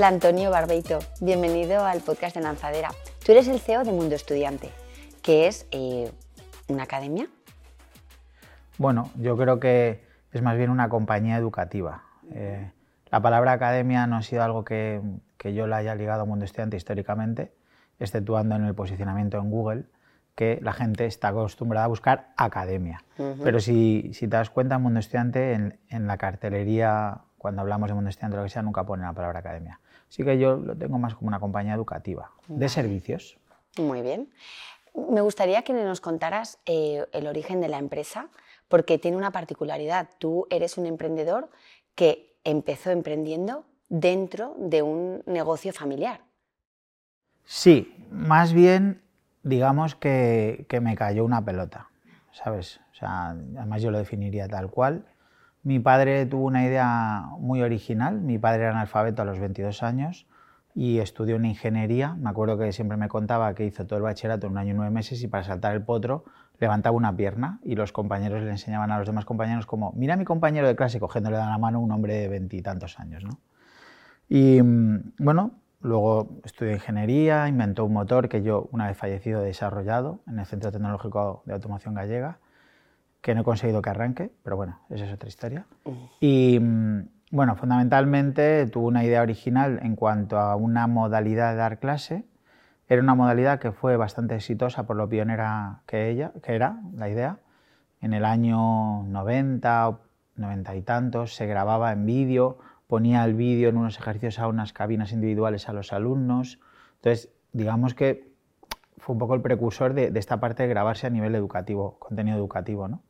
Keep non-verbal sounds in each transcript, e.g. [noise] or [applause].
Hola Antonio Barbeito, bienvenido al podcast de Lanzadera. Tú eres el CEO de Mundo Estudiante, que es eh, una academia. Bueno, yo creo que es más bien una compañía educativa. Eh, la palabra academia no ha sido algo que, que yo la haya ligado a Mundo Estudiante históricamente, exceptuando en el posicionamiento en Google, que la gente está acostumbrada a buscar academia. Pero si, si, te das cuenta, en Mundo Estudiante, en, en, la cartelería, cuando hablamos de Mundo Estudiante o lo que sea, nunca pone la palabra academia. Así que yo lo tengo más como una compañía educativa, de servicios. Muy bien. Me gustaría que nos contaras eh, el origen de la empresa, porque tiene una particularidad. Tú eres un emprendedor que empezó emprendiendo dentro de un negocio familiar. Sí, más bien digamos que, que, me cayó una pelota, ¿sabes? O sea, además yo lo definiría tal cual. Mi padre tuvo una idea muy original, mi padre era analfabeto a los 22 años y estudió una ingeniería. Me acuerdo que siempre me contaba que hizo todo el bachillerato en un año y nueve meses y para saltar el potro levantaba una pierna y los compañeros le enseñaban a los demás compañeros como, mira a mi compañero de clase cogiéndole de la mano un hombre de veintitantos años, ¿no? Y mm, bueno, luego estudió ingeniería, inventó un motor que yo, una vez fallecido, he desarrollado en el Centro Tecnológico de Automoción Gallega, que no he conseguido que arranque, pero bueno, esa es otra historia. Y mm, bueno, fundamentalmente tuvo una idea original en cuanto a una modalidad de dar clase. Era una modalidad que fue bastante exitosa por lo pionera que, ella, que era la idea. En el año 90 o 90 y tantos se grababa en vídeo, ponía el vídeo en unos ejercicios a unas cabinas individuales a los alumnos. Entonces, digamos que fue un poco el precursor de, de esta parte de grabarse a nivel educativo, contenido educativo, ¿no?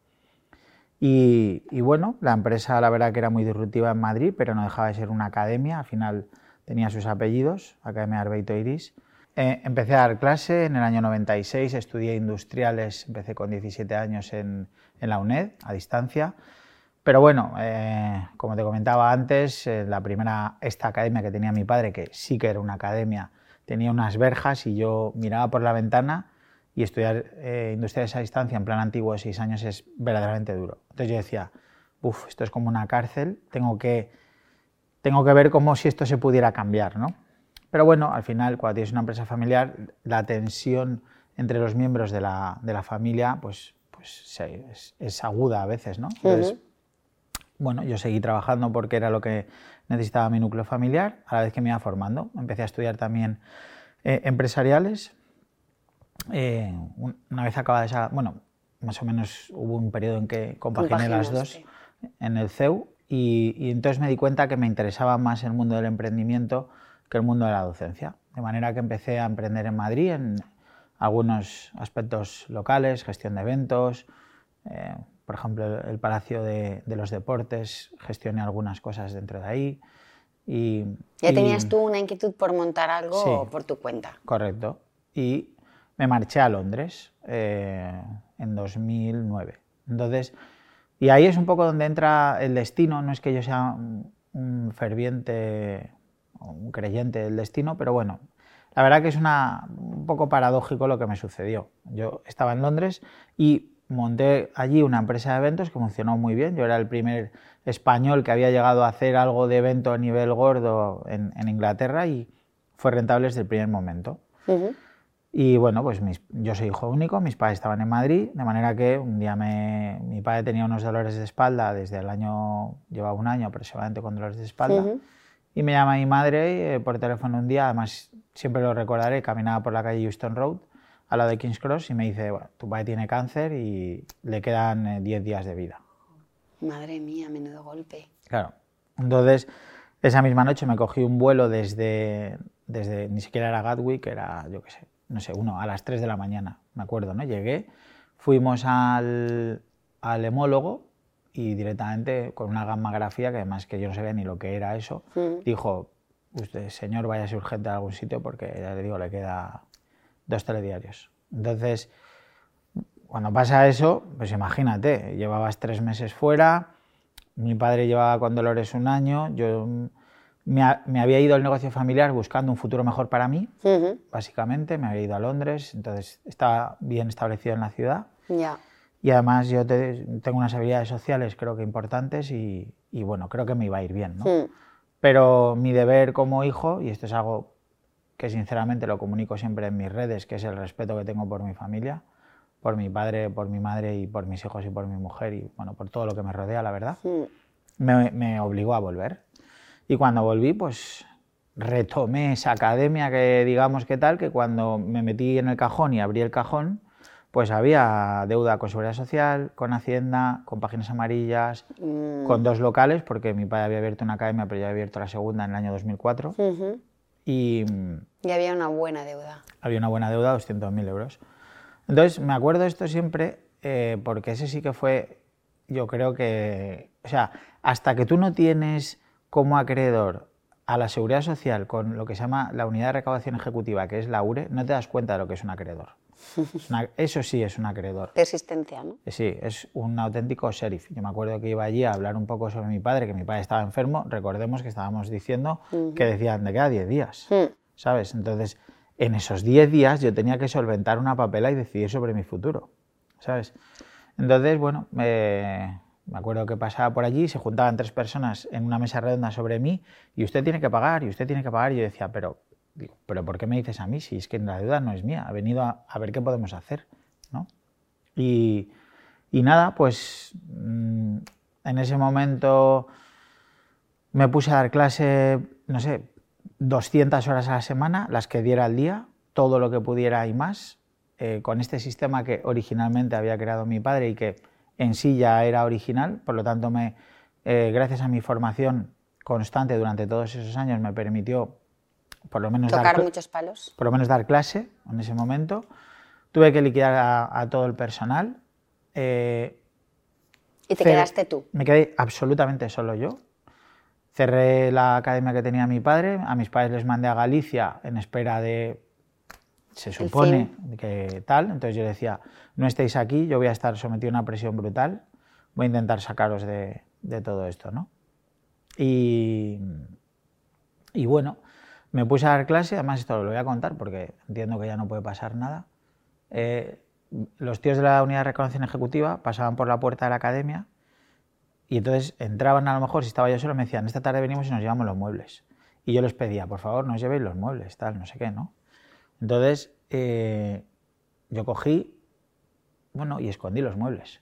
Y, bueno, la empresa la verdad que era muy disruptiva en Madrid, pero no dejaba de ser una academia, al final tenía sus apellidos, Academia Arbeito Iris. Eh, empecé a dar clase en el año 96, estudié industriales, empecé con 17 años en, la UNED, a distancia. Pero bueno, eh, como te comentaba antes, eh, la primera, esta academia que tenía mi padre, que sí que era una academia, tenía unas verjas y yo miraba por la ventana y estudiar eh, industriales a distancia en plan antiguo de seis años es verdaderamente duro. Entonces yo decía, uff, esto es como una cárcel, tengo que, tengo que ver cómo si esto se pudiera cambiar, ¿no? Pero bueno, al final, cuando tienes una empresa familiar, la tensión entre los miembros de la, de la familia, pues, pues es, es, aguda a veces, ¿no? Entonces, bueno, yo seguí trabajando porque era lo que necesitaba mi núcleo familiar, a la vez que me iba formando. Empecé a estudiar también eh, empresariales, eh, una vez acabada esa, bueno, más o menos hubo un periodo en que compaginé las dos en el CEU y, entonces me di cuenta que me interesaba más el mundo del emprendimiento que el mundo de la docencia. De manera que empecé a emprender en Madrid en algunos aspectos locales, gestión de eventos, eh, por ejemplo, el Palacio de, los Deportes, gestioné algunas cosas dentro de ahí. Y, ¿Ya tenías tú una inquietud por montar algo por tu cuenta? Correcto. Y me marché a Londres eh, en 2009. Entonces, y ahí es un poco donde entra el destino. No es que yo sea un, ferviente o un creyente del destino, pero bueno, la verdad que es una, un poco paradójico lo que me sucedió. Yo estaba en Londres y monté allí una empresa de eventos que funcionó muy bien. Yo era el primer español que había llegado a hacer algo de evento a nivel gordo en, Inglaterra y fue rentable desde el primer momento. Y bueno, pues yo soy hijo único, mis padres estaban en Madrid, de manera que un día me, mi padre tenía unos dolores de espalda desde el año, llevaba un año aproximadamente con dolores de espalda, y me llama mi madre eh, por teléfono un día, además siempre lo recordaré, caminaba por la calle Houston Road, al lado de King's Cross, y me dice, bueno, tu padre tiene cáncer y le quedan 10 eh, días de vida. Madre mía, menudo golpe. Claro, entonces esa misma noche me cogí un vuelo desde, desde ni siquiera era Gatwick, era, yo qué sé, no sé, uno, a las 3 de la mañana, me acuerdo, ¿no? Llegué, fuimos al, al hemólogo y directamente con una gammagrafía, que además que yo no sabía ni lo que era eso, dijo, usted, señor, váyase urgente a algún sitio porque, ya le digo, le queda dos telediarios. Entonces, cuando pasa eso, pues imagínate, llevabas tres meses fuera, mi padre llevaba con dolores un año, yo me, había ido al negocio familiar buscando un futuro mejor para mí, básicamente. Me había ido a Londres, entonces estaba bien establecido en la ciudad. Y además yo tengo unas habilidades sociales creo que importantes y, bueno, creo que me iba a ir bien. ¿no? Pero mi deber como hijo, y esto es algo que sinceramente lo comunico siempre en mis redes, que es el respeto que tengo por mi familia, por mi padre, por mi madre y por mis hijos y por mi mujer y bueno, por todo lo que me rodea, la verdad, me, me obligó a volver. Y cuando volví, pues retomé esa academia que digamos que tal, que cuando me metí en el cajón y abrí el cajón, pues había deuda con Seguridad Social, con Hacienda, con Páginas Amarillas, Mm. con dos locales, porque mi padre había abierto una academia, pero ya había abierto la segunda en el año 2004, Ujú. y Y había una buena deuda. había una buena deuda, 200.000 euros. Entonces, me acuerdo esto siempre eh, porque ese sí que fue, yo creo que, o sea, hasta que tú no tienes como acreedor a la seguridad social con lo que se llama la unidad de recaudación ejecutiva, que es la URE, no te das cuenta de lo que es un acreedor. Es una- eso sí es un acreedor. Persistencia, ¿no? Sí, es un auténtico sheriff. Yo me acuerdo que iba allí a hablar un poco sobre mi padre, que mi padre estaba enfermo. Recordemos que estábamos diciendo que decían de cada 10 días. Mm. ¿sabes? Entonces, en esos 10 días yo tenía que solventar una papela y decidir sobre mi futuro, ¿sabes? Entonces, bueno, me, me acuerdo que pasaba por allí, se juntaban tres personas en una mesa redonda sobre mí y usted tiene que pagar, y usted tiene que pagar, y yo decía, pero, pero ¿por qué me dices a mí si es que la deuda no es mía? Ha venido a, a ver qué podemos hacer, ¿no? Y, y nada, pues mm, en ese momento me puse a dar clase, no sé, 200 horas a la semana, las que diera al día, todo lo que pudiera y más, eh, con este sistema que originalmente había creado mi padre y que en sí ya era original, por lo tanto, me, eh, gracias a mi formación constante durante todos esos años, me permitió por lo menos dar Tocar cla- muchos palos. por lo menos dar clase en ese momento. Tuve que liquidar a, a todo el personal. eh, Y te quedaste tú. me quedé absolutamente solo yo. Cerré la academia que tenía mi padre. A mis padres les mandé a Galicia en espera de. Se supone que tal. Entonces yo decía: no estéis aquí, yo voy a estar sometido a una presión brutal. Voy a intentar sacaros de, de todo esto, ¿no? Y, y bueno, me puse a dar clase. Además, esto lo voy a contar porque entiendo que ya no puede pasar nada. Eh, los tíos de la unidad de reclamación ejecutiva pasaban por la puerta de la academia y entonces entraban a lo mejor, si estaba yo solo, me decían, esta tarde venimos y nos llevamos los muebles. Y yo les pedía, por favor, no os llevéis los muebles, tal, no sé qué, ¿no? Entonces, eh, yo cogí, bueno, y escondí los muebles.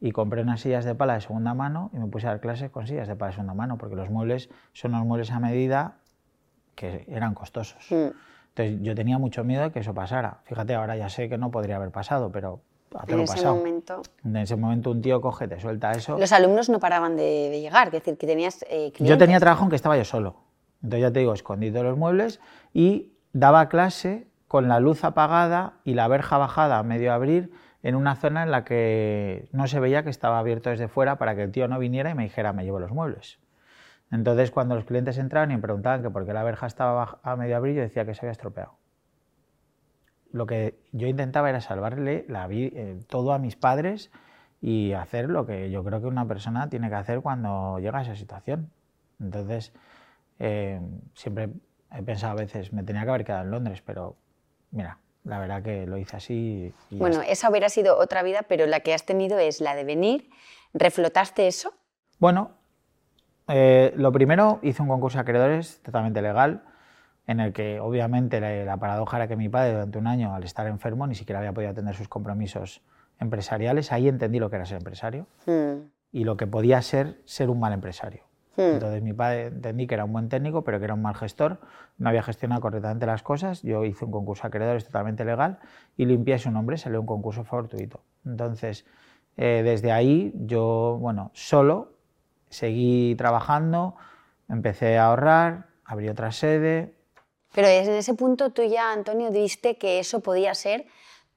Y compré unas sillas de pala de segunda mano y me puse a dar clases con sillas de pala de segunda mano, porque los muebles son unos muebles a medida que eran costosos. Mm. Entonces yo tenía mucho miedo de que eso pasara. Fíjate, ahora ya sé que no podría haber pasado, pero En ese pasado. momento. En ese momento un tío coge, te suelta eso. Los alumnos no paraban de, de llegar, es decir, que tenías eh. Yo tenía trabajo en que estaba yo solo. Entonces ya te digo, escondí todos los muebles y daba clase con la luz apagada y la verja bajada a medio abrir en una zona en la que no se veía que estaba abierto desde fuera para que el tío no viniera y me dijera, me llevo los muebles. Entonces cuando los clientes entraban y me preguntaban que por qué la verja estaba a medio abrir, yo decía que se había estropeado. Lo que yo intentaba era salvarle eh, todo a mis padres y hacer lo que yo creo que una persona tiene que hacer cuando llega a esa situación. Entonces, eh, siempre he pensado a veces, me tenía que haber quedado en Londres, pero mira, la verdad que lo hice así. Y Bueno, esa hubiera sido otra vida, pero la que has tenido es la de venir, reflotaste eso. Bueno, eh, lo primero, hice un concurso de acreedores totalmente legal, en el que obviamente la, la paradoja era que mi padre durante un año, al estar enfermo, ni siquiera había podido atender sus compromisos empresariales. Ahí entendí lo que era ser empresario Mm. y lo que podía ser ser un mal empresario. Hmm. Entonces mi padre entendí que era un buen técnico, pero que era un mal gestor, no había gestionado correctamente las cosas. Yo hice un concurso de acreedores totalmente legal y limpié su nombre, salió un concurso fortuito. Entonces, eh, desde ahí yo, bueno, solo seguí trabajando, empecé a ahorrar, abrí otra sede. Pero es en ese punto tú ya, Antonio, viste que eso podía ser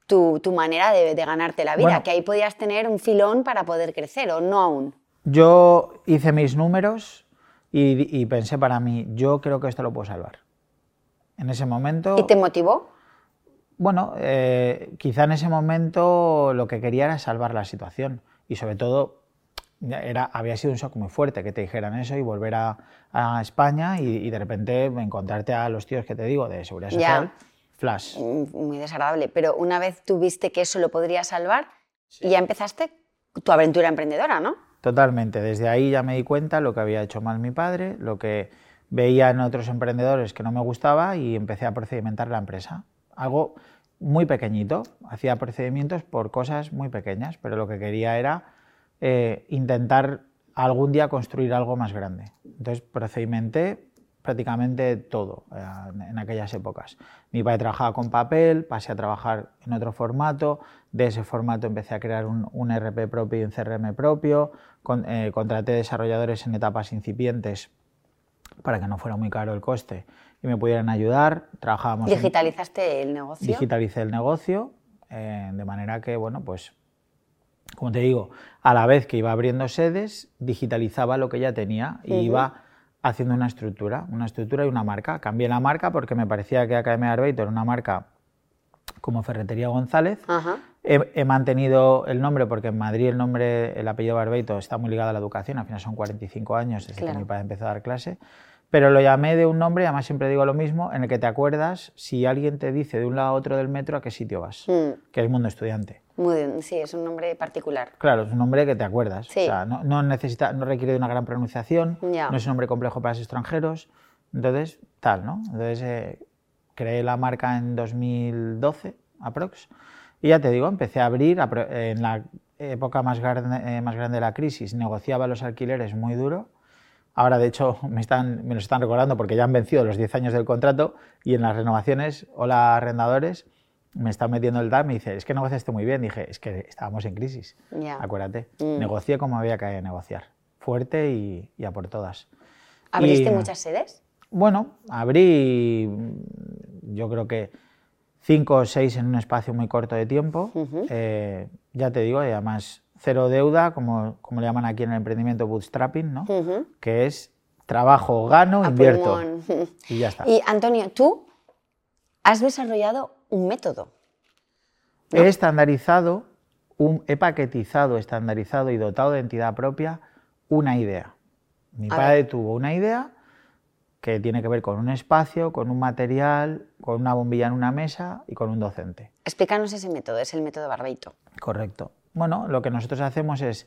tu, tu manera de, de ganarte la vida, Bueno. que ahí podías tener un filón para poder crecer, o no aún. Yo hice mis números y, y pensé para mí, yo creo que esto lo puedo salvar. En ese momento... ¿Y te motivó? Bueno, eh, quizá en ese momento lo que quería era salvar la situación y sobre todo era, había sido un shock muy fuerte que te dijeran eso y volver a, a España y, y de repente encontrarte a los tíos que te digo de seguridad Ya. social, flash. Mm, Muy desagradable. Pero una vez tú viste que eso lo podría salvar, y ya empezaste tu aventura emprendedora, ¿no? Totalmente. Desde ahí ya me di cuenta lo que había hecho mal mi padre, lo que veía en otros emprendedores que no me gustaba y empecé a procedimentar la empresa. Algo muy pequeñito, hacía procedimientos por cosas muy pequeñas, pero lo que quería era eh, intentar algún día construir algo más grande. Entonces procedimenté prácticamente todo eh, en aquellas épocas. Mi padre trabajaba con papel, pasé a trabajar en otro formato, de ese formato empecé a crear un, un RP propio y un CRM propio, eh, contraté desarrolladores en etapas incipientes para que no fuera muy caro el coste y me pudieran ayudar. Trabajábamos ¿Digitalizaste el negocio? Digitalicé el negocio, eh, de manera que, bueno, pues, como te digo, a la vez que iba abriendo sedes, digitalizaba lo que ya tenía y iba haciendo una estructura, una estructura y una marca. Cambié la marca porque me parecía que Academia Arbeito era una marca como Ferretería González. He, mantenido el nombre porque en Madrid el nombre, el apellido Barbeito está muy ligado a la educación, al final son 45 años desde que mi padre empezó a dar clase. Pero lo llamé de un nombre, además siempre digo lo mismo, en el que te acuerdas si alguien te dice de un lado a otro del metro a qué sitio vas, mm. que es Mundo Estudiante. Sí, es un nombre particular. Claro, es un nombre que te acuerdas. O sea, no, necesita, no requiere de una gran pronunciación, no es un nombre complejo para los extranjeros. Entonces, tal, ¿no? Entonces, eh, creé la marca en 2012, aprox. Y ya te digo, empecé a abrir, en la época más grande, eh, más grande de la crisis, negociaba los alquileres muy duro Ahora, de hecho, [laughs] me, están, me los están recordando porque ya han vencido los 10 años del contrato y en las renovaciones, hola arrendadores, me están metiendo el DAP, me dice, es que negociaste muy bien. Dije, es que estábamos en crisis, acuérdate. Mm. Negocié como había que negociar, fuerte y, a por todas. ¿Abriste muchas sedes? Bueno, abrí, yo creo que cinco o seis en un espacio muy corto de tiempo. Eh, ya te digo, además cero deuda, como, como le llaman aquí en el emprendimiento bootstrapping, ¿no? que es trabajo, gano, invierto. Y ya está. Y Antonio, tú has desarrollado un método. He estandarizado, un, he paquetizado, estandarizado y dotado de entidad propia una idea. Mi padre tuvo una idea que tiene que ver con un espacio, con un material, con una bombilla en una mesa y con un docente. Explícanos ese método, es el método Barbeito. Correcto. Bueno, lo que nosotros hacemos es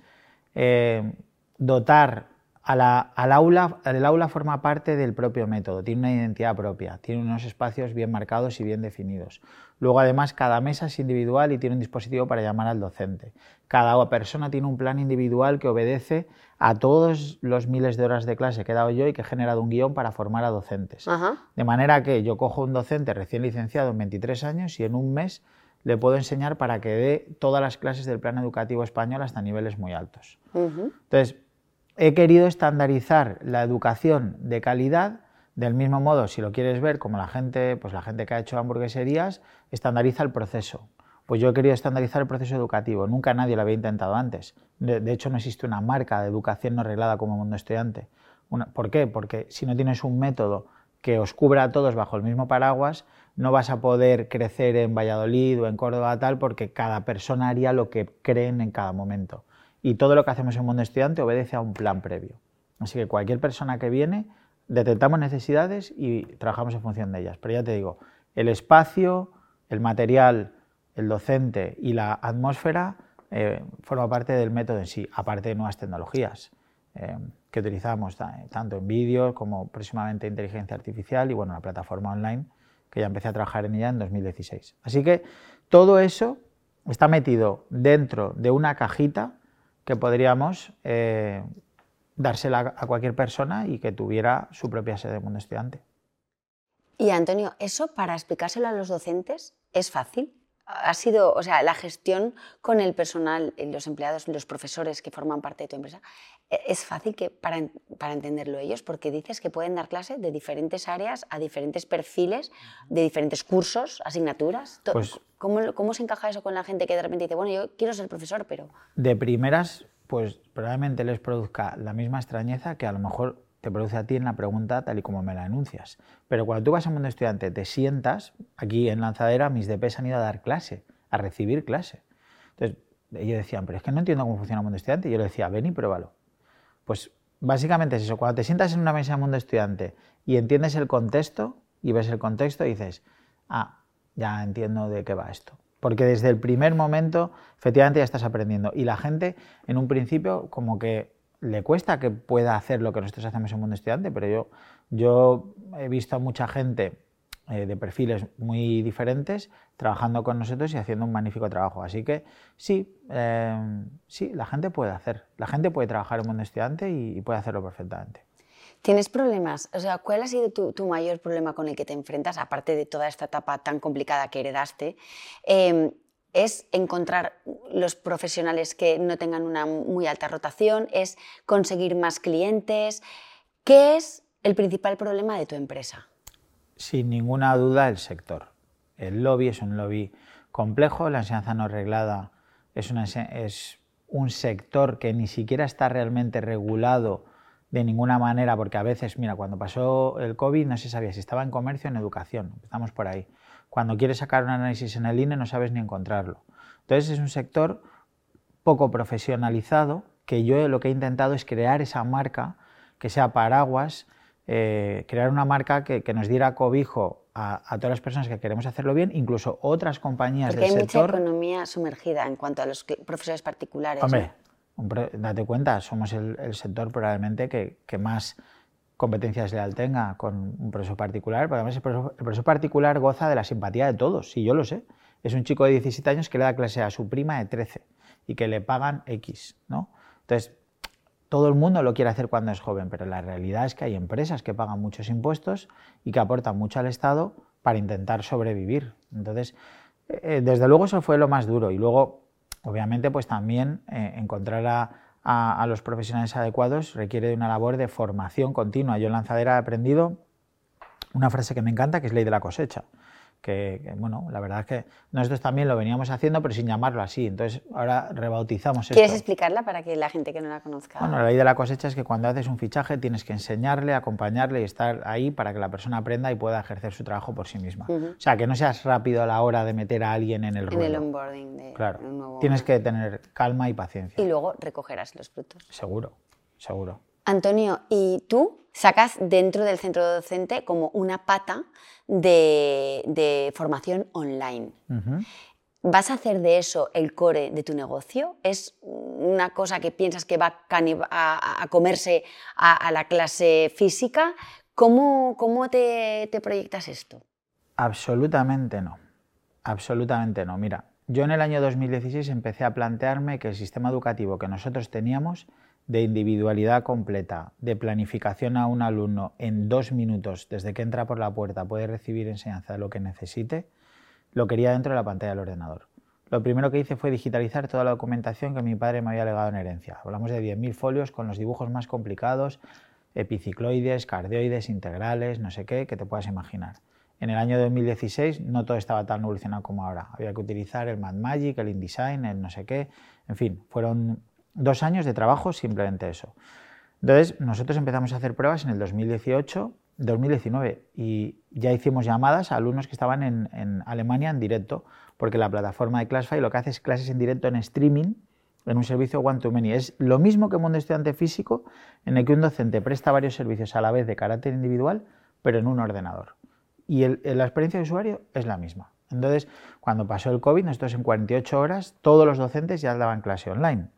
eh, dotar al aula, el aula forma parte del propio método, tiene una identidad propia, tiene unos espacios bien marcados y bien definidos. Luego, además, cada mesa es individual y tiene un dispositivo para llamar al docente. Cada persona tiene un plan individual que obedece a todos los miles de horas de clase que he dado yo y que he generado un guion para formar a docentes. De manera que yo cojo un docente recién licenciado en 23 años y en un mes le puedo enseñar para que dé todas las clases del plan educativo español hasta niveles muy altos. Entonces, he querido estandarizar la educación de calidad del mismo modo, si lo quieres ver, como la gente, pues la gente que ha hecho hamburgueserías, estandariza el proceso. Pues yo he querido estandarizar el proceso educativo. Nunca nadie lo había intentado antes. De, hecho, no existe una marca de educación no reglada como Mundo Estudiante. ¿Por qué? Porque si no tienes un método que os cubra a todos bajo el mismo paraguas, no vas a poder crecer en Valladolid o en Córdoba tal porque cada persona haría lo que creen en cada momento. Y todo lo que hacemos en Mundo Estudiante obedece a un plan previo. Así que cualquier persona que viene, detectamos necesidades y trabajamos en función de ellas. Pero ya te digo, el espacio, el material, el docente y la atmósfera eh, forma parte del método en sí, aparte de nuevas tecnologías eh, que utilizamos tanto en vídeos como próximamente inteligencia artificial y bueno, la plataforma online que ya empecé a trabajar en ella en 2016. Así que todo eso está metido dentro de una cajita que podríamos eh, dársela a cualquier persona y que tuviera su propia sede de mundo estudiante. Y Antonio, ¿eso para explicárselo a los docentes es fácil? ha sido, o sea, la gestión con el personal, los empleados, los profesores que forman parte de tu empresa, es fácil que para, para, entenderlo ellos, porque dices que pueden dar clase de diferentes áreas, a diferentes perfiles, de diferentes cursos, asignaturas. Pues ¿Cómo, ¿Cómo se encaja eso con la gente que de repente dice, bueno, yo quiero ser profesor, pero... De primeras, pues probablemente les produzca la misma extrañeza que a lo mejor te produce a ti en la pregunta tal y como me la anuncias. Pero cuando tú vas a mundo estudiante, te sientas, aquí en Lanzadera mis DPs han ido a dar clase, a recibir clase. Entonces, ellos decían, pero es que no entiendo cómo funciona el mundo estudiante. Y yo le decía, ven y pruébalo. Pues básicamente es eso, cuando te sientas en una mesa de mundo estudiante y entiendes el contexto y ves el contexto, dices, ah, ya entiendo de qué va esto. porque desde el primer momento efectivamente ya estás aprendiendo y la gente en un principio como que le cuesta que pueda hacer lo que nosotros hacemos en Mundo Estudiante, pero yo, yo he visto a mucha gente eh, de perfiles muy diferentes trabajando con nosotros y haciendo un magnífico trabajo. Así que sí, eh, sí, la gente puede hacer, la gente puede trabajar en Mundo Estudiante y, puede hacerlo perfectamente. ¿Tienes problemas? O sea, ¿cuál ha sido tu, mayor problema con el que te enfrentas, aparte de toda esta etapa tan complicada que heredaste? Em, es encontrar los profesionales que no tengan una muy alta rotación, es conseguir más clientes. ¿Qué es el principal problema de tu empresa? Sin ninguna duda el sector. El lobby es un lobby complejo, la enseñanza no reglada es, un sector que ni siquiera está realmente regulado de ninguna manera, porque a veces, mira, cuando pasó el COVID no se sabía si estaba en comercio o en educación, estamos por ahí. Cuando quieres sacar un análisis en el INE no sabes ni encontrarlo. Entonces es un sector poco profesionalizado, que yo lo que he intentado es crear esa marca que sea paraguas eh, crear una marca que, nos diera cobijo a, todas las personas que queremos hacerlo bien, incluso otras compañías Porque del hay mucha economía sumergida en cuanto a los profesores particulares. Hombre, date cuenta, somos el, sector probablemente que, más competencias leal tenga con un profesor particular, pero además el profesor, particular goza de la simpatía de todos, si yo lo sé. Es un chico de 17 años que le da clase a su prima de 13 y que le pagan X, ¿no? Entonces, todo el mundo lo quiere hacer cuando es joven, pero la realidad es que hay empresas que pagan muchos impuestos y que aportan mucho al Estado para intentar sobrevivir. Entonces, eh, desde luego eso fue lo más duro. Y luego, obviamente, pues también eh, encontrar a, a, los profesionales adecuados requiere de una labor de formación continua. Yo en Lanzadera he aprendido una frase que me encanta, que es ley de la cosecha que, bueno, la verdad es que nosotros también lo veníamos haciendo, pero sin llamarlo así. Entonces, ahora rebautizamos esto. ¿Quieres explicarla para que la gente que no la conozca? Bueno, la ley de la cosecha es que cuando haces un fichaje tienes que enseñarle, acompañarle y estar ahí para que la persona aprenda y pueda ejercer su trabajo por sí misma. O sea, que no seas rápido a la hora de meter a alguien en el En el onboarding de claro. un nuevo... Tienes que tener calma y paciencia. Y luego recogerás los frutos. Seguro, seguro. Antonio, ¿y tú sacas dentro del centro docente como una pata de, formación online? ¿Vas a hacer de eso el core de tu negocio? ¿Es una cosa que piensas que va a, comerse a, la clase física? ¿Cómo, cómo te, te proyectas esto? Absolutamente no. Absolutamente no. Mira, yo en el año 2016 empecé a plantearme que el sistema educativo que nosotros teníamos de individualidad completa, de planificación a un alumno en dos minutos desde que entra por la puerta puede recibir enseñanza de lo que necesite, lo quería dentro de la pantalla del ordenador. Lo primero que hice fue digitalizar toda la documentación que mi padre me había legado en herencia. Hablamos de 10.000 folios con los dibujos más complicados, epicicloides, cardioides, integrales, no sé qué, que te puedas imaginar. En el año 2016 no todo estaba tan evolucionado como ahora. Había que utilizar el Magic, el InDesign, el no sé qué. En fin, fueron Dos años de trabajo, simplemente eso. Entonces, nosotros empezamos a hacer pruebas en el 2018, 2019 y ya hicimos llamadas a alumnos que estaban en, Alemania en directo, porque la plataforma de Classify lo que hace es clases en directo en streaming en un servicio one-to-many. Es lo mismo que un mundo estudiante físico, en el que un docente presta varios servicios a la vez de carácter individual, pero en un ordenador. Y la experiencia de usuario es la misma. Entonces, cuando pasó el COVID, nosotros en 48 horas, todos los docentes ya daban clase online.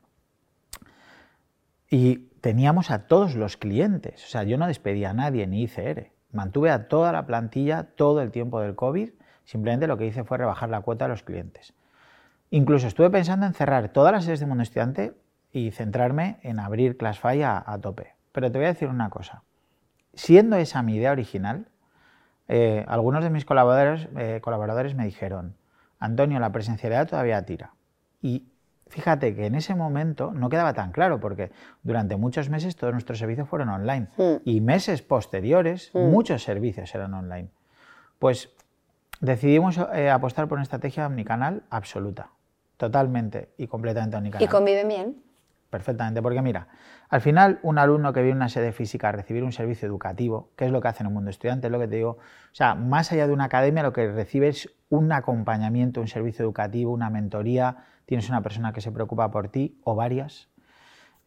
Y teníamos a todos los clientes, o sea, yo no despedía a nadie ni ICR, mantuve a toda la plantilla todo el tiempo del COVID, simplemente lo que hice fue rebajar la cuota a los clientes. Incluso estuve pensando en cerrar todas las sedes de Mundo Estudiante y centrarme en abrir ClassFi a, a tope. Pero te voy a decir una cosa, siendo esa mi idea original, eh, algunos de mis colaboradores, eh, colaboradores me dijeron, Antonio, la presencialidad todavía tira. Y fíjate que en ese momento no quedaba tan claro porque durante muchos meses todos nuestros servicios fueron online hmm. y meses posteriores hmm. muchos servicios eran online. Pues decidimos eh, apostar por una estrategia omnicanal absoluta, totalmente y completamente omnicanal. ¿Y conviven bien? Perfectamente, porque mira, al final un alumno que viene a una sede física a recibir un servicio educativo, que es lo que hace en un mundo estudiante, es lo que te digo, o sea, más allá de una academia lo que recibe es un acompañamiento, un servicio educativo, una mentoría, tienes una persona que se preocupa por ti o varias.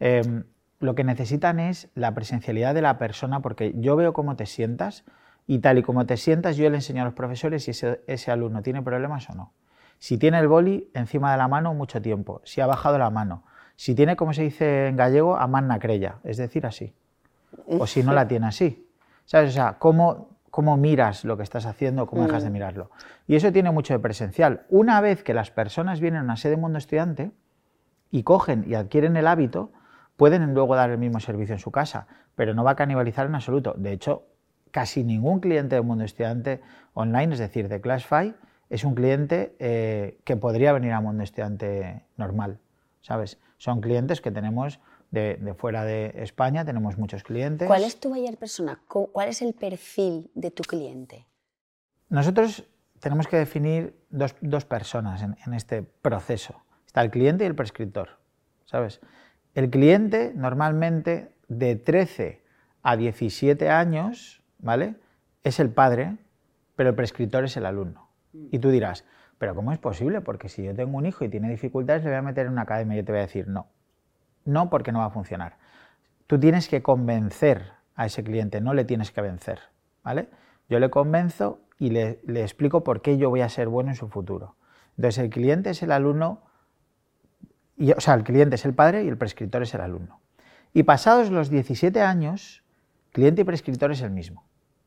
Em, lo que necesitan es la presencialidad de la persona porque yo veo cómo te sientas y tal y como te sientas yo le enseño a los profesores si ese, alumno tiene problemas o no. Si tiene el boli encima de la mano mucho tiempo, si ha bajado la mano, si tiene, como se dice en gallego, a manna crella, es decir, así. O si no la tiene así. ¿Sabes? O sea, cómo, cómo miras lo que estás haciendo, cómo dejas de mm. mirarlo. Y eso tiene mucho de presencial. Una vez que las personas vienen a una sede Mundo Estudiante y cogen y adquieren el hábito, pueden luego dar el mismo servicio en su casa, pero no va a canibalizar en absoluto. De hecho, casi ningún cliente de Mundo Estudiante online, es decir, de Classify, es un cliente eh, que podría venir a Mundo Estudiante normal, ¿sabes? Son clientes que tenemos de, fuera de España, tenemos muchos clientes. ¿Cuál es tu mayor persona? ¿Cuál es el perfil de tu cliente? Nosotros tenemos que definir dos, personas en, este proceso. Está el cliente y el prescriptor, ¿sabes? El cliente normalmente de 13 a 17 años, ¿vale? Es el padre, pero el prescriptor es el alumno. Y tú dirás, pero ¿cómo es posible? Porque si yo tengo un hijo y tiene dificultades, le voy a meter en una academia y yo te voy a decir, no, no, porque no va a funcionar. Tú tienes que convencer a ese cliente, no le tienes que vencer, ¿vale? Yo le convenzo y le, explico por qué yo voy a ser bueno en su futuro. Entonces el cliente es el alumno, y, o sea, el cliente es el padre y el prescriptor es el alumno. Y pasados los 17 años, cliente y prescriptor es el mismo,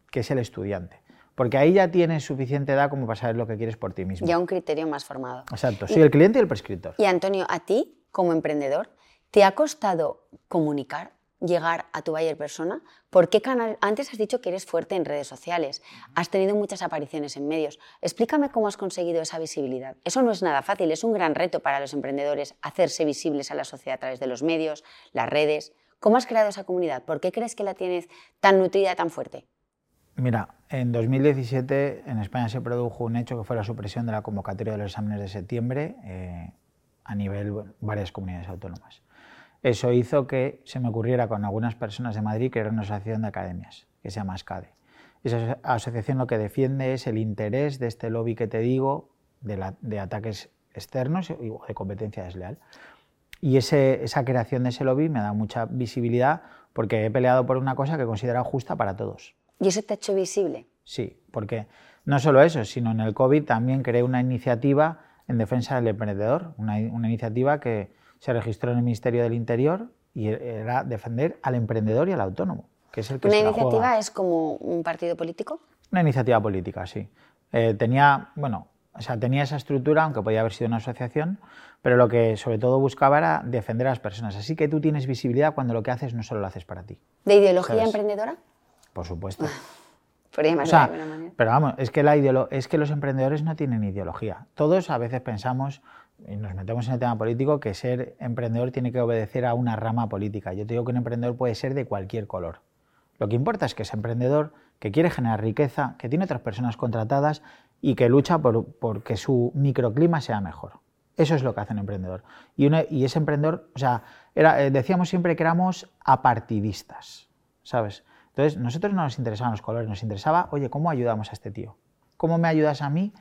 que es el estudiante. Porque ahí ya tienes suficiente edad como para saber lo que quieres por ti mismo. Ya un criterio más formado. Exacto, soy el cliente y el prescriptor. Y Antonio, a ti, como emprendedor, ¿Te ha costado comunicar, llegar a tu buyer persona? ¿Por qué canal? Antes has dicho que eres fuerte en redes sociales, has tenido muchas apariciones en medios. Explícame cómo has conseguido esa visibilidad. Eso no es nada fácil, es un gran reto para los emprendedores hacerse visibles a la sociedad a través de los medios, las redes. ¿Cómo has creado esa comunidad? ¿Por qué crees que la tienes tan nutrida, tan fuerte? Mira, en 2017 en España se produjo un hecho que fue la supresión de la convocatoria de los exámenes de septiembre eh, a nivel de varias comunidades autónomas. Eso hizo que se me ocurriera con algunas personas de Madrid crear una asociación de academias, que se llama ASCADE. Esa asociación lo que defiende es el interés de este lobby que te digo, de, ataques externos o de competencia desleal. Y esa creación de ese lobby me da mucha visibilidad porque he peleado por una cosa que he considerado justa para todos. ¿Y eso te ha hecho visible? Sí, porque no solo eso, sino en el COVID también creé una iniciativa en defensa del emprendedor, una iniciativa que, se registró en el Ministerio del Interior y era defender al emprendedor y al autónomo, que es el que ¿Una iniciativa es como un partido político? Una iniciativa política, sí. Eh, tenía, bueno, o sea, tenía esa estructura, aunque podía haber sido una asociación, pero lo que sobre todo buscaba era defender a las personas. Así que tú tienes visibilidad cuando lo que haces no solo lo haces para ti. ¿De ideología emprendedora? Por supuesto. o sea, pero vamos, es que, la es que los emprendedores no tienen ideología. Todos a veces pensamos, y nos metemos en el tema político, que ser emprendedor tiene que obedecer a una rama política. Yo te digo que un emprendedor puede ser de cualquier color. Lo que importa es que es emprendedor, que quiere generar riqueza, que tiene otras personas contratadas y que lucha por, que su microclima sea mejor. Eso es lo que hace un emprendedor. Y, y ese emprendedor, o sea, era, eh, decíamos siempre que éramos apartidistas, ¿sabes? Entonces, nosotros no nos interesaban los colores, nos interesaba, oye, ¿cómo ayudamos a este tío? ¿Cómo me ayudas a mí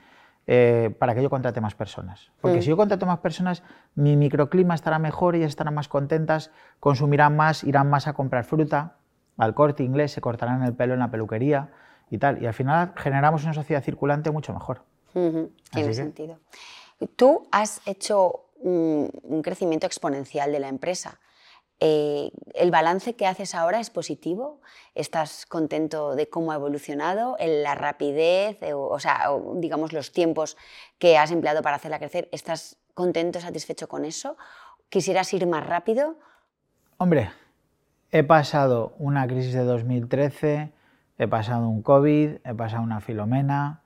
eh, para que yo contrate más personas. Porque mm. si yo contrato más personas, mi microclima estará mejor, ellas estarán más contentas, consumirán más, irán más a comprar fruta, al corte inglés, se cortarán el pelo en la peluquería y tal. Y al final generamos una sociedad circulante mucho mejor. Tiene sentido. Tú has hecho un crecimiento exponencial de la empresa. Eh, ¿El balance que haces ahora es positivo? ¿Estás contento de cómo ha evolucionado? ¿En la rapidez, eh, o, sea, digamos los tiempos que has empleado para hacerla crecer? ¿Estás contento, satisfecho con eso? ¿Quisieras ir más rápido? Hombre, he pasado una crisis de 2013, he pasado un COVID, he pasado una filomena,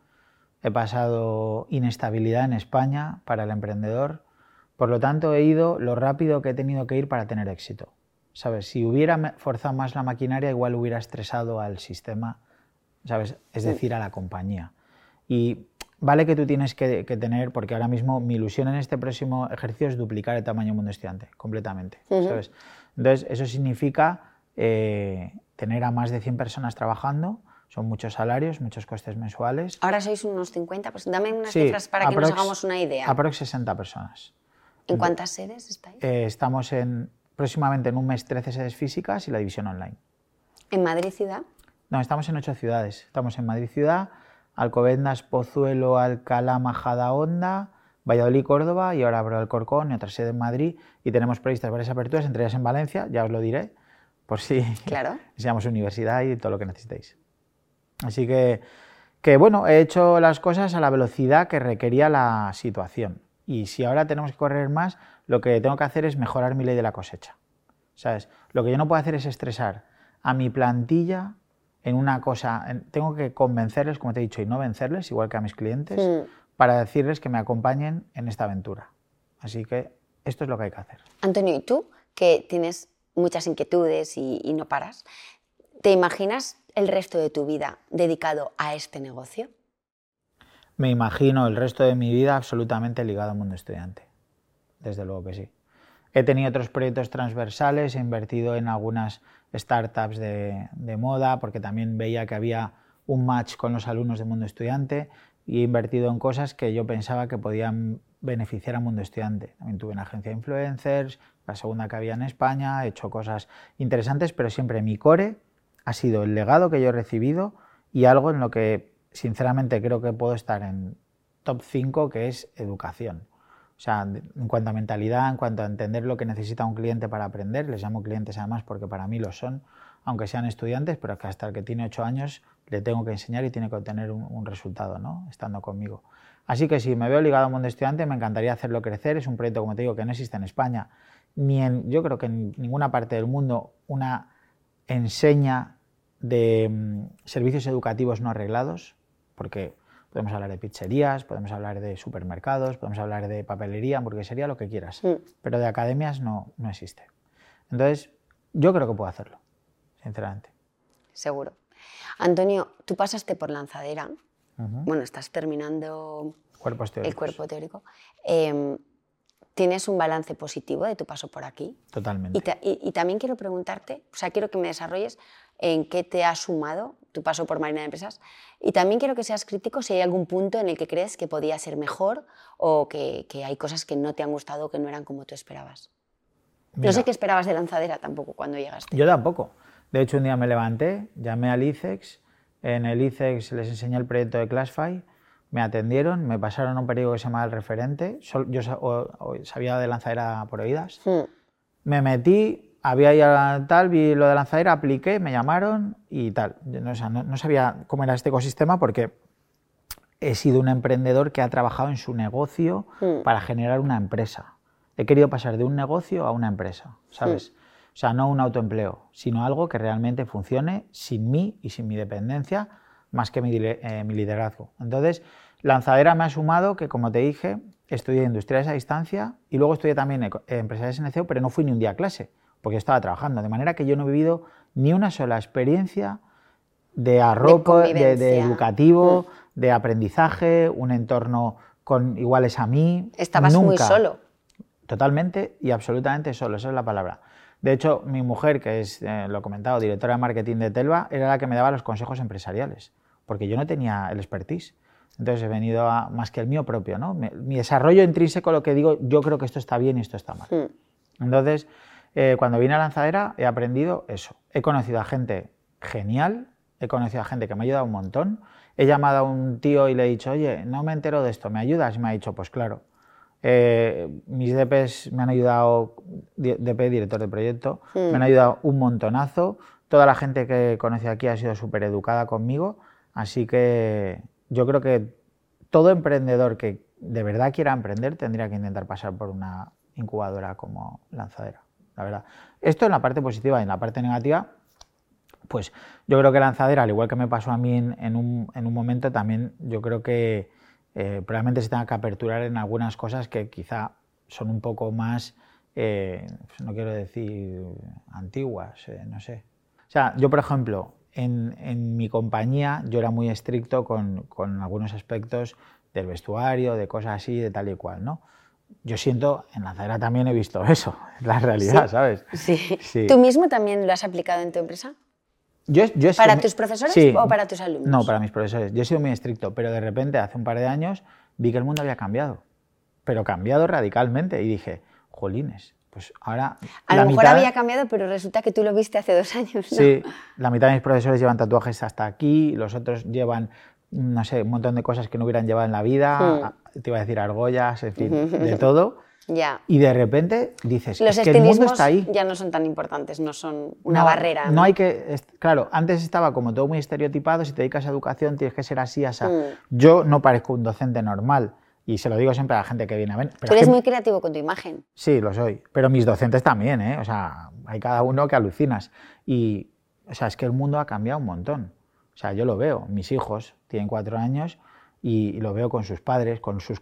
he pasado inestabilidad en España para el emprendedor por lo tanto, he ido lo rápido que he tenido que ir para tener éxito. ¿Sabes? Si hubiera forzado más la maquinaria, igual hubiera estresado al sistema, ¿sabes? Es decir, a la compañía. Y vale que tú tienes que, tener, porque ahora mismo mi ilusión en este próximo ejercicio es duplicar el tamaño mundo estudiante, completamente. ¿sabes? Entonces, eso significa eh, tener a más de 100 personas trabajando, son muchos salarios, muchos costes mensuales. Ahora sois unos 50, pues dame unas cifras para que nos hagamos una idea. Aprox 60 personas. ¿En cuántas sedes estáis? Eh, estamos en, próximamente en un mes 13 sedes físicas y la división online. ¿En Madrid ciudad? No, estamos en ocho ciudades. Estamos en Madrid ciudad, Alcobendas, Pozuelo, Alcalá, Majada Honda, Valladolid, Córdoba y ahora abro el Corcón y otra sede en Madrid y tenemos previstas varias aperturas, entre ellas en Valencia, ya os lo diré, por si claro. [laughs] enseñamos universidad y todo lo que necesitéis. Así que, que, bueno, he hecho las cosas a la velocidad que requería la situación. Y si ahora tenemos que correr más, lo que tengo que hacer es mejorar mi ley de la cosecha. ¿Sabes? Lo que yo no puedo hacer es estresar a mi plantilla en una cosa. tengo que convencerles, como te he dicho, y no vencerles, igual que a mis clientes, para decirles que me acompañen en esta aventura. Así que esto es lo que hay que hacer. Antonio, ¿y tú, que tienes muchas inquietudes y, y no paras, ¿te imaginas el resto de tu vida dedicado a este negocio? Me imagino el resto de mi vida absolutamente ligado al mundo estudiante. Desde luego que sí. He tenido otros proyectos transversales, he invertido en algunas startups de, moda, porque también veía que había un match con los alumnos del mundo estudiante y he invertido en cosas que yo pensaba que podían beneficiar al mundo estudiante. También tuve una agencia de influencers, la segunda que había en España, he hecho cosas interesantes, pero siempre mi core ha sido el legado que yo he recibido y algo en lo que sinceramente creo que puedo estar en top 5, que es educación. O sea, en cuanto a mentalidad, en cuanto a entender lo que necesita un cliente para aprender, les llamo clientes además porque para mí lo son, aunque sean estudiantes, pero que hasta el que tiene 8 años le tengo que enseñar y tiene que obtener un, resultado, ¿no? Estando conmigo. Así que si me veo ligado al mundo estudiante, me encantaría hacerlo crecer. Es un proyecto, como te digo, que no existe en España, ni en, yo creo que en ninguna parte del mundo, una enseña de mm, servicios educativos no arreglados, porque Podemos hablar de pizzerías, podemos hablar de supermercados, podemos hablar de papelería, hamburguesería, lo que quieras. Mm. Pero de academias no, no existe. Entonces, yo creo que puedo hacerlo, sinceramente. Seguro. Antonio, tú pasaste por lanzadera. Bueno, estás terminando el cuerpo teórico. Em, ¿Tienes un balance positivo de tu paso por aquí? Totalmente. y, también quiero preguntarte, o sea, quiero que me desarrolles en qué te ha sumado tu paso por Marina de Empresas. Y también quiero que seas crítico si hay algún punto en el que crees que podía ser mejor o que, hay cosas que no te han gustado o que no eran como tú esperabas. no sé qué esperabas de lanzadera tampoco cuando llegaste. Yo tampoco. De hecho, un día me levanté, llamé al ICEX, en el ICEX les enseñé el proyecto de Classify, me atendieron, me pasaron a un periodo que se llamaba El Referente, yo sabía de lanzadera por oídas, hmm. me metí, había ya tal, vi lo de lanzadera, apliqué, me llamaron y tal. No, no, sabía cómo era este ecosistema porque he sido un emprendedor que ha trabajado en su negocio hmm. para generar una empresa. He querido pasar de un negocio a una empresa, ¿sabes? Hmm. O sea, no un autoempleo, sino algo que realmente funcione sin mí y sin mi dependencia, más que mi, eh, mi liderazgo. Entonces, Lanzadera me ha sumado que, como te dije, estudié industriales a distancia y luego estudié también empresariales en CEO, pero no fui ni un día a clase porque estaba trabajando. De manera que yo no he vivido ni una sola experiencia de arropo, de, educativo, mm. de aprendizaje, un entorno con iguales a mí. Estabas muy solo. Totalmente y absolutamente solo, esa es la palabra. De hecho, mi mujer, que es, eh, lo he comentado, directora de marketing de Telva, era la que me daba los consejos empresariales, porque yo no tenía el expertise. Entonces he venido a, más que el mío propio, ¿no? Mi, desarrollo intrínseco, lo que digo, yo creo que esto está bien y esto está mal. Mm. Entonces, eh, cuando vine a Lanzadera he aprendido eso. He conocido a gente genial, he conocido a gente que me ha ayudado un montón. He llamado a un tío y le he dicho, oye, no me entero de esto, ¿me ayudas? Y me ha dicho, pues claro. Eh, mis DPs me han ayudado, DP, director de proyecto, me han ayudado un montonazo. Toda la gente que he conocido aquí ha sido súper educada conmigo. Así que yo creo que todo emprendedor que de verdad quiera emprender tendría que intentar pasar por una incubadora como lanzadera la verdad. Esto en la parte positiva y en la parte negativa, pues yo creo que lanzadera, al igual que me pasó a mí en, un, momento, también yo creo que eh, probablemente se tenga que aperturar en algunas cosas que quizá son un poco más, eh, no quiero decir antiguas, eh, no sé. O sea, yo por ejemplo, en, mi compañía yo era muy estricto con, con algunos aspectos del vestuario, de cosas así, de tal y cual, ¿no? Yo siento, en Lanzadera también he visto eso, la realidad, ¿sabes? Sí. ¿Tú mismo también lo has aplicado en tu empresa? Yo, ¿Para tus profesores o para tus alumnos? No, para mis profesores. Yo he sido muy estricto, pero de repente, hace un par de años, vi que el mundo había cambiado. Pero cambiado radicalmente. Y dije, jolines, pues ahora... A lo mejor había cambiado, pero resulta que tú lo viste hace dos años, ¿no? Sí, la mitad de mis profesores llevan tatuajes hasta aquí, los otros llevan no sé, un montón de cosas que no hubieran llevado en la vida, Hmm. te iba a decir argollas, en fin, [laughs] de todo. Ya. Y de repente dices, Los es que el mundo está ahí. ya no son tan importantes, no son una No, barrera. No hay que. Claro, antes estaba como todo muy estereotipado. Si te dedicas a educación, tienes que ser así, así. Mm. Yo no parezco un docente normal. Y se lo digo siempre a la gente que viene a ver. Pero Tú es eres que- muy creativo con tu imagen. Sí, lo soy. Pero mis docentes también, ¿eh? O sea, hay cada uno que alucinas. Y, o sea, es que el mundo ha cambiado un montón. O sea, yo lo veo. Mis hijos tienen cuatro años y, lo veo con sus padres, con sus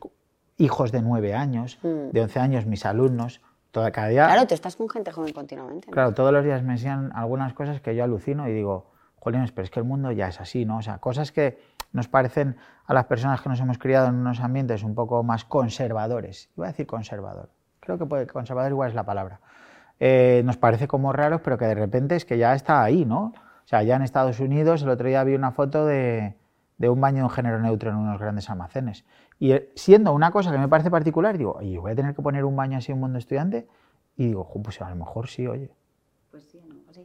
hijos de nueve años, Mm. de once años, mis alumnos. Toda, cada día Claro, tú estás con gente joven continuamente. ¿no? Claro, todos los días me enseñan algunas cosas que yo alucino y digo, jolines, pero es que el mundo ya es así, ¿no? O sea, cosas que nos parecen a las personas que nos hemos criado en unos ambientes un poco más conservadores. Iba a decir conservador. Creo que puede, conservador igual es la palabra. Eh, nos parece como raros, pero que de repente es que ya está ahí, ¿no? O sea, ya en Estados Unidos, el otro día vi una foto de, de un baño de un género neutro en unos grandes almacenes. Y eh, siendo una cosa que me parece particular, digo, oye, voy a tener que poner un baño así en un mundo estudiante. Y digo, "Jo, pues a lo mejor sí, oye.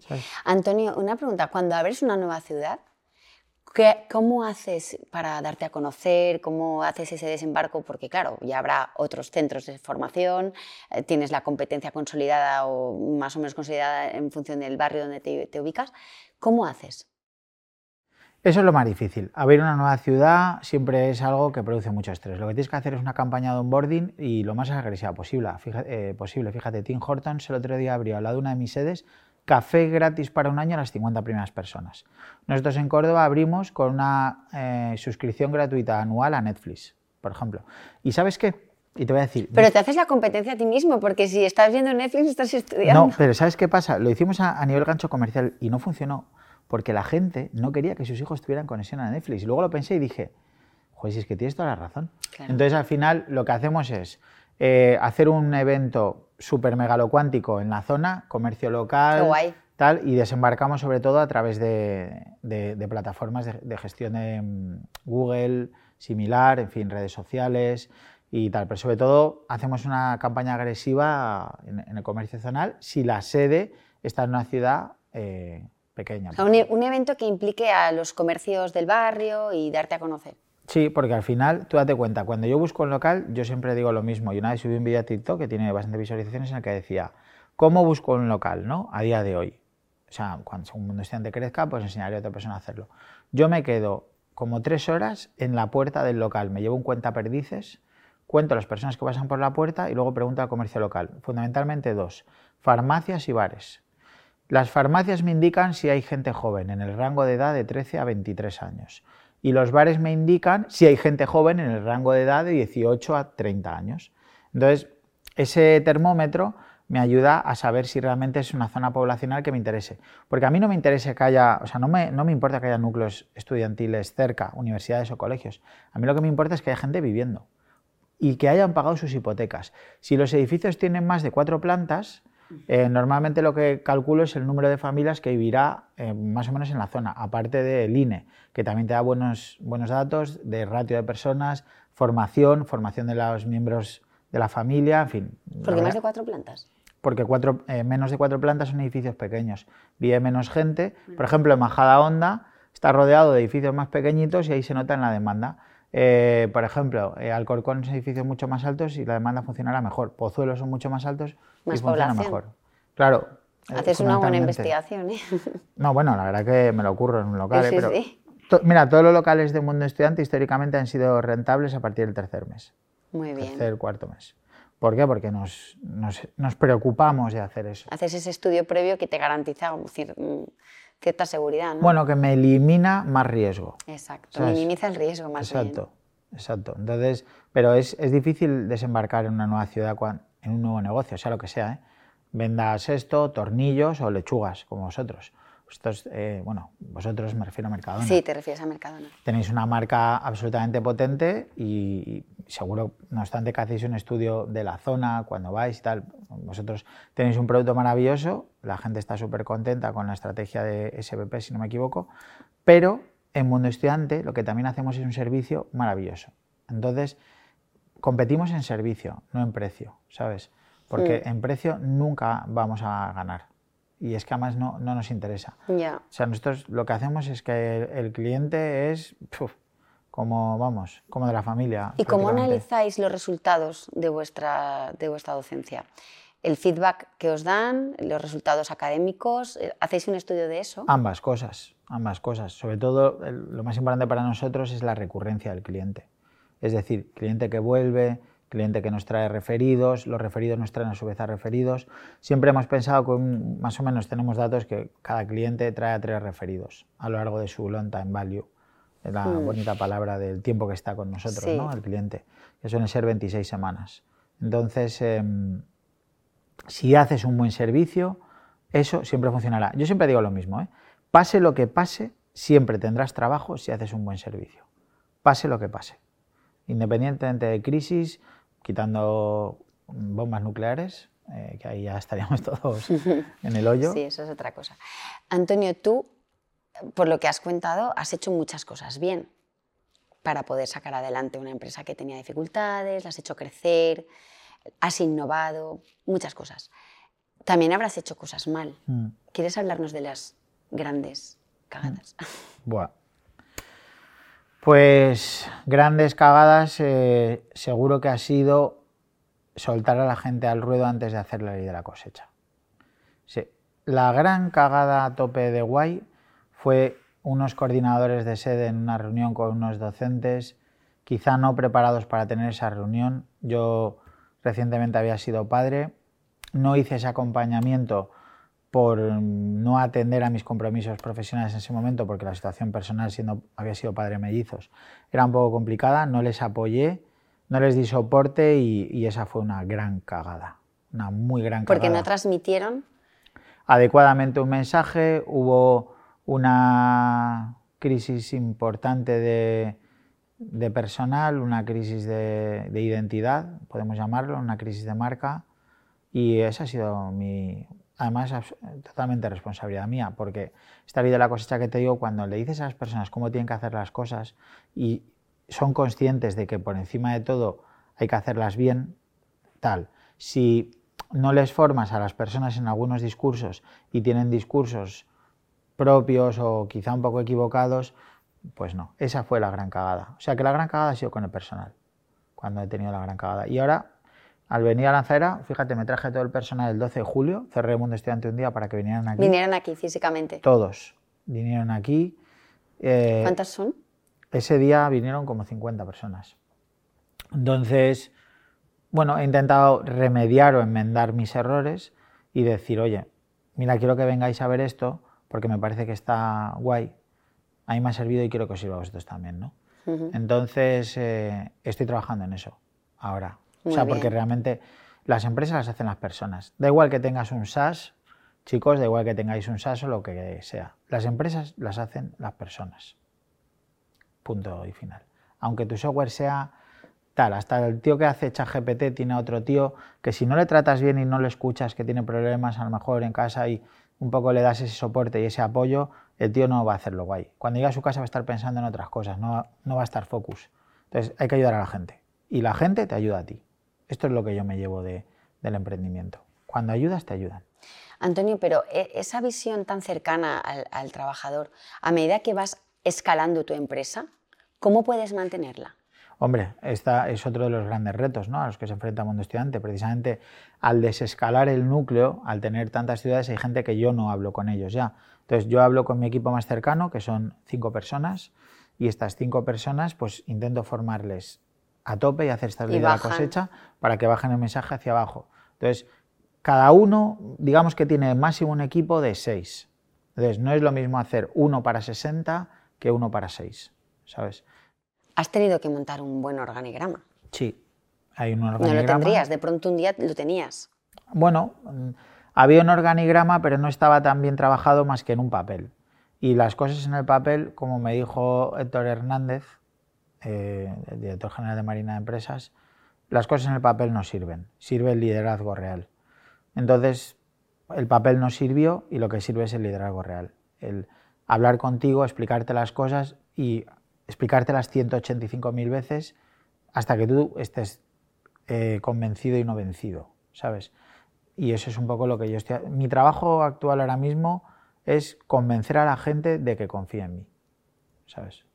¿sabes? Antonio, una pregunta. Cuando abres una nueva ciudad, ¿qué- ¿cómo haces para darte a conocer? ¿Cómo haces ese desembarco? Porque claro, ya habrá otros centros de formación, eh, tienes la competencia consolidada o más o menos consolidada en función del barrio donde te, te ubicas. ¿Cómo haces? Eso es lo más difícil. Abrir una nueva ciudad siempre es algo que produce mucho estrés. Lo que tienes que hacer es una campaña de onboarding y lo más agresiva posible. Fíjate, eh, posible. Fíjate, Tim Hortons el otro día abrió al lado de una de mis sedes café gratis para un año a las 50 primeras personas. Nosotros en Córdoba abrimos con una eh, suscripción gratuita anual a Netflix, por ejemplo. ¿Y sabes qué? Y te voy a decir... Pero te haces la competencia a ti mismo, porque si estás viendo Netflix estás estudiando. No, pero ¿sabes qué pasa? Lo hicimos a, a nivel gancho comercial y no funcionó porque la gente no quería que sus hijos tuvieran conexión a Netflix. Y luego lo pensé y dije, joder, si es que tienes toda la razón. Claro. Entonces al final lo que hacemos es eh, hacer un evento súper megalocuántico en la zona, comercio local, guay. tal, y desembarcamos sobre todo a través de, de- de plataformas de, de gestión de mm, Google, similar, en fin, redes sociales y tal. Pero sobre todo hacemos una campaña agresiva en, en el comercio zonal si la sede está en una ciudad eh, pequeña. O sea, un, e- un evento que implique a los comercios del barrio y darte a conocer. Sí, porque al final, tú date cuenta, cuando yo busco un local, yo siempre digo lo mismo. Y una vez subí un vídeo a TikTok que tiene bastantes visualizaciones en el que decía, ¿cómo busco un local no? a día de hoy? O sea, cuando un estudiante crezca, pues enseñaré a otra persona a hacerlo. Yo me quedo como tres horas en la puerta del local, me llevo un cuenta perdices, cuento a las personas que pasan por la puerta y luego pregunto al comercio local. Fundamentalmente dos, farmacias y bares. Las farmacias me indican si hay gente joven en el rango de edad de 13 a 23 años. Y los bares me indican si hay gente joven en el rango de edad de 18 a 30 años. Entonces, ese termómetro me ayuda a saber si realmente es una zona poblacional que me interese. Porque a mí no me interesa que haya, o sea, no me, no me importa que haya núcleos estudiantiles cerca, universidades o colegios. A mí lo que me importa es que haya gente viviendo y que hayan pagado sus hipotecas. Si los edificios tienen más de cuatro plantas, eh, normalmente lo que calculo es el número de familias que vivirá eh, más o menos en la zona, aparte del INE, que también te da buenos, buenos datos de ratio de personas, formación, formación de los miembros de la familia, en fin. Porque más de cuatro plantas. porque cuatro, eh, menos de cuatro plantas son edificios pequeños. Vive menos gente. Por ejemplo, en Majada Honda está rodeado de edificios más pequeñitos y ahí se nota en la demanda. Eh, por ejemplo, eh, Alcorcón son edificios mucho más altos y la demanda funcionará mejor. Pozuelos son mucho más altos Más y funciona mejor. Claro. eh, Haces una buena investigación, ¿eh? [laughs] No, bueno, la verdad que me lo ocurro en un local. Sí, eh, pero sí. to- mira, todos los locales del mundo estudiante históricamente han sido rentables a partir del tercer mes Muy bien. tercer, cuarto mes. ¿Por qué? Porque nos, nos, nos preocupamos de hacer eso. Haces ese estudio previo que te garantiza un cier- mm, cierta seguridad, ¿no? Bueno, que me elimina más riesgo. Exacto. ¿sabes? Minimiza el riesgo más Exacto, exacto. Entonces, pero es, es difícil desembarcar en una nueva ciudad, en un nuevo negocio, sea lo que sea, ¿eh? Vendas esto, tornillos o lechugas, como vosotros. Eh, bueno, vosotros me refiero a Mercadona. Sí, te refieres a Mercadona. Tenéis una marca absolutamente potente y, y seguro, no obstante, que hacéis un estudio de la zona cuando vais y tal. Vosotros tenéis un producto maravilloso, la gente está súper contenta con la estrategia de SPP, si no me equivoco, pero en Mundo Estudiante lo que también hacemos es un servicio maravilloso. Entonces, competimos en servicio, no en precio, ¿sabes? Porque en precio nunca vamos a ganar. Y es que además no, no nos interesa. Ya. O sea, nosotros lo que hacemos es que el, el cliente es, puf, como, vamos, como de la familia. ¿Y cómo analizáis los resultados de vuestra, de vuestra docencia? ¿El feedback que os dan, los resultados académicos? ¿Hacéis un estudio de eso? Ambas cosas, ambas cosas. Sobre todo, el- lo más importante para nosotros es la recurrencia del cliente. Es decir, cliente que vuelve, cliente que nos trae referidos, los referidos nos traen a su vez a referidos. Siempre hemos pensado que un- más o menos tenemos datos que cada cliente trae a tres referidos a lo largo de su long time value. Es la bonita palabra del tiempo que está con nosotros, Sí. ¿no? El cliente, que suelen ser 26 semanas. Entonces, em, si haces un buen servicio, eso siempre funcionará. Yo siempre digo lo mismo, ¿eh? pase lo que pase, siempre tendrás trabajo si haces un buen servicio. Pase lo que pase. Independientemente de crisis, quitando bombas nucleares, eh, que ahí ya estaríamos [laughs] todos [laughs] en el hoyo. Sí, eso es otra cosa. Antonio, tú, por lo que has contado, has hecho muchas cosas bien para poder sacar adelante una empresa que tenía dificultades, la has hecho crecer, has innovado, muchas cosas. También habrás hecho cosas mal. Mm. ¿Quieres hablarnos de las grandes cagadas? Buah. Pues grandes cagadas, eh, seguro que ha sido soltar a la gente al ruedo antes de hacer la ley de la cosecha. Sí. La gran cagada a tope de guay fue unos coordinadores de sede en una reunión con unos docentes, quizá no preparados para tener esa reunión. Yo recientemente había sido padre, no hice ese acompañamiento por no atender a mis compromisos profesionales en ese momento, porque la situación personal, siendo había sido padre mellizos, era un poco complicada, no les apoyé, no les di soporte y, y esa fue una gran cagada, una muy gran cagada Porque no transmitieron. Adecuadamente un mensaje, hubo una crisis importante de, de personal, una crisis de, de identidad, podemos llamarlo, una crisis de marca, y esa ha sido mi, además totalmente responsabilidad mía, porque esta ley de la cosecha que te digo, cuando le dices a las personas cómo tienen que hacer las cosas y son conscientes de que por encima de todo hay que hacerlas bien, tal. Si no les formas a las personas en algunos discursos y tienen discursos propios o quizá un poco equivocados, pues no, esa fue la gran cagada. O sea que la gran cagada ha sido con el personal, cuando he tenido la gran cagada. Y ahora, al venir a Lanzadera, fíjate, me traje todo el personal el 12 de julio, cerré el Mundo Estudiante un día para que vinieran aquí. vinieron aquí físicamente. Todos vinieron aquí. Eh, ¿Cuántas son? ese día vinieron como 50 personas. Entonces, bueno, he intentado remediar o enmendar mis errores y decir, oye, mira, quiero que vengáis a ver esto porque me parece que está guay. A mí me ha servido y quiero que os sirva a vosotros también, ¿no? Entonces, eh, estoy trabajando en eso ahora. Muy o sea, porque realmente las empresas las hacen las personas. Da igual que tengas un SaaS, chicos, da igual que tengáis un SaaS o lo que sea. Las empresas las hacen las personas. Punto y final. Aunque tu software sea tal, hasta el tío que hace ChatGPT tiene otro tío que si no le tratas bien y no le escuchas, que tiene problemas a lo mejor en casa y un poco le das ese soporte y ese apoyo, el tío no va a hacerlo guay. Cuando llegue a su casa va a estar pensando en otras cosas, no, no va a estar focus. Entonces hay que ayudar a la gente. Y la gente te ayuda a ti. Esto es lo que yo me llevo de- del emprendimiento. Cuando ayudas, te ayudan. Antonio, pero e- esa visión tan cercana al, al trabajador, a medida que vas escalando tu empresa, ¿cómo puedes mantenerla? Hombre, esta es otro de los grandes retos ¿no? a los que se enfrenta el mundo estudiante. Precisamente al desescalar el núcleo, al tener tantas ciudades, hay gente que yo no hablo con ellos ya. Entonces yo hablo con mi equipo más cercano, que son cinco personas, y estas cinco personas pues intento formarles a tope y hacer esta Y la cosecha para que bajen el mensaje hacia abajo. Entonces, cada uno, digamos que tiene máximo un equipo de seis. Entonces, no es lo mismo hacer uno para 60 que uno para seis, ¿sabes? Has tenido que montar un buen organigrama. Sí, hay un No organigrama. lo tendrías, de pronto un día lo tenías. Bueno, mm, había un organigrama, pero no estaba tan bien trabajado más que en un papel. Y las cosas en el papel, como me dijo Héctor Hernández, eh, el director general de Marina de Empresas, las cosas en el papel no sirven, sirve el liderazgo real. Entonces, el papel no sirvió y lo que sirve es el liderazgo real. El hablar contigo, explicarte las cosas y explicártelas 185.000 veces hasta que tú estés eh, convencido y no vencido, ¿sabes? Y eso es un poco lo que yo estoy... Mi trabajo actual ahora mismo es convencer a la gente de que confíe en mí, ¿sabes?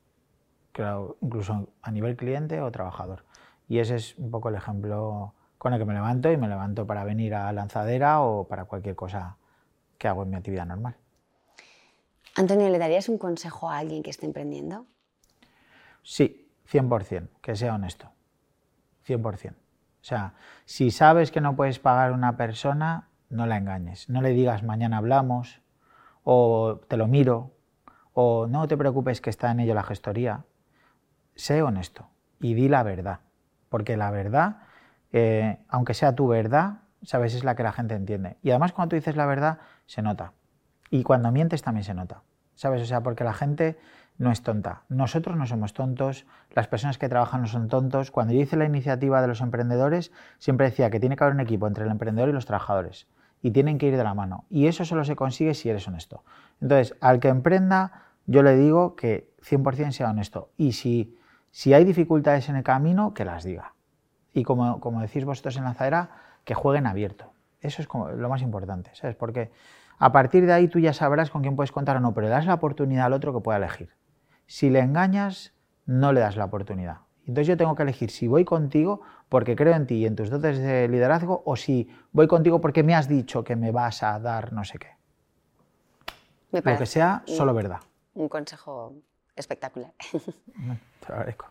Incluso a nivel cliente o trabajador. Y ese es un poco el ejemplo con el que me levanto y me levanto para venir a lanzadera o para cualquier cosa que hago en mi actividad normal. Antonio, ¿le darías un consejo a alguien que esté emprendiendo? Sí, 100%, que sea honesto. 100%. O sea, si sabes que no puedes pagar a una persona, no la engañes. No le digas mañana hablamos, o te lo miro, o no te preocupes que está en ello la gestoría. Sé honesto y di la verdad, porque la verdad, eh, aunque sea tu verdad, sabes, es la que la gente entiende. Y además cuando tú dices la verdad, se nota. Y cuando mientes también se nota. ¿Sabes? O sea, porque la gente no es tonta. Nosotros no somos tontos, las personas que trabajan no son tontos. Cuando yo hice la iniciativa de los emprendedores, siempre decía que tiene que haber un equipo entre el emprendedor y los trabajadores. Y tienen que ir de la mano. Y eso solo se consigue si eres honesto. Entonces, al que emprenda, yo le digo que 100% sea honesto. Y si, si hay dificultades en el camino, que las diga. Y como, como decís vosotros en Lanzadera, que jueguen abierto. Eso es como lo más importante, ¿sabes? Porque a partir de ahí tú ya sabrás con quién puedes contar o no, pero le das la oportunidad al otro que pueda elegir. Si le engañas, no le das la oportunidad. Entonces yo tengo que elegir si voy contigo porque creo en ti y en tus dotes de liderazgo o si voy contigo porque me has dicho que me vas a dar no sé qué. Lo que sea, solo verdad. Un consejo espectacular. [laughs] Te agradezco.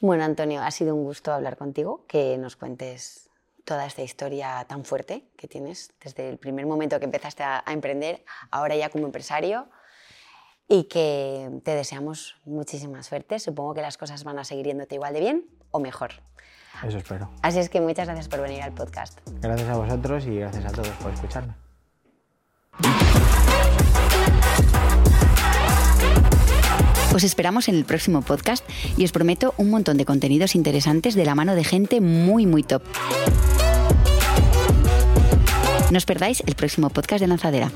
Bueno, Antonio, ha sido un gusto hablar contigo, que nos cuentes toda esta historia tan fuerte que tienes desde el primer momento que empezaste a, a emprender, ahora ya como empresario y que te deseamos muchísima suerte. Supongo que las cosas van a seguir yéndote igual de bien o mejor. Eso espero. Así es que muchas gracias por venir al podcast. Gracias a vosotros y gracias a todos por escucharme. Os esperamos en el próximo podcast y os prometo un montón de contenidos interesantes de la mano de gente muy, muy top. No os perdáis el próximo podcast de Lanzadera.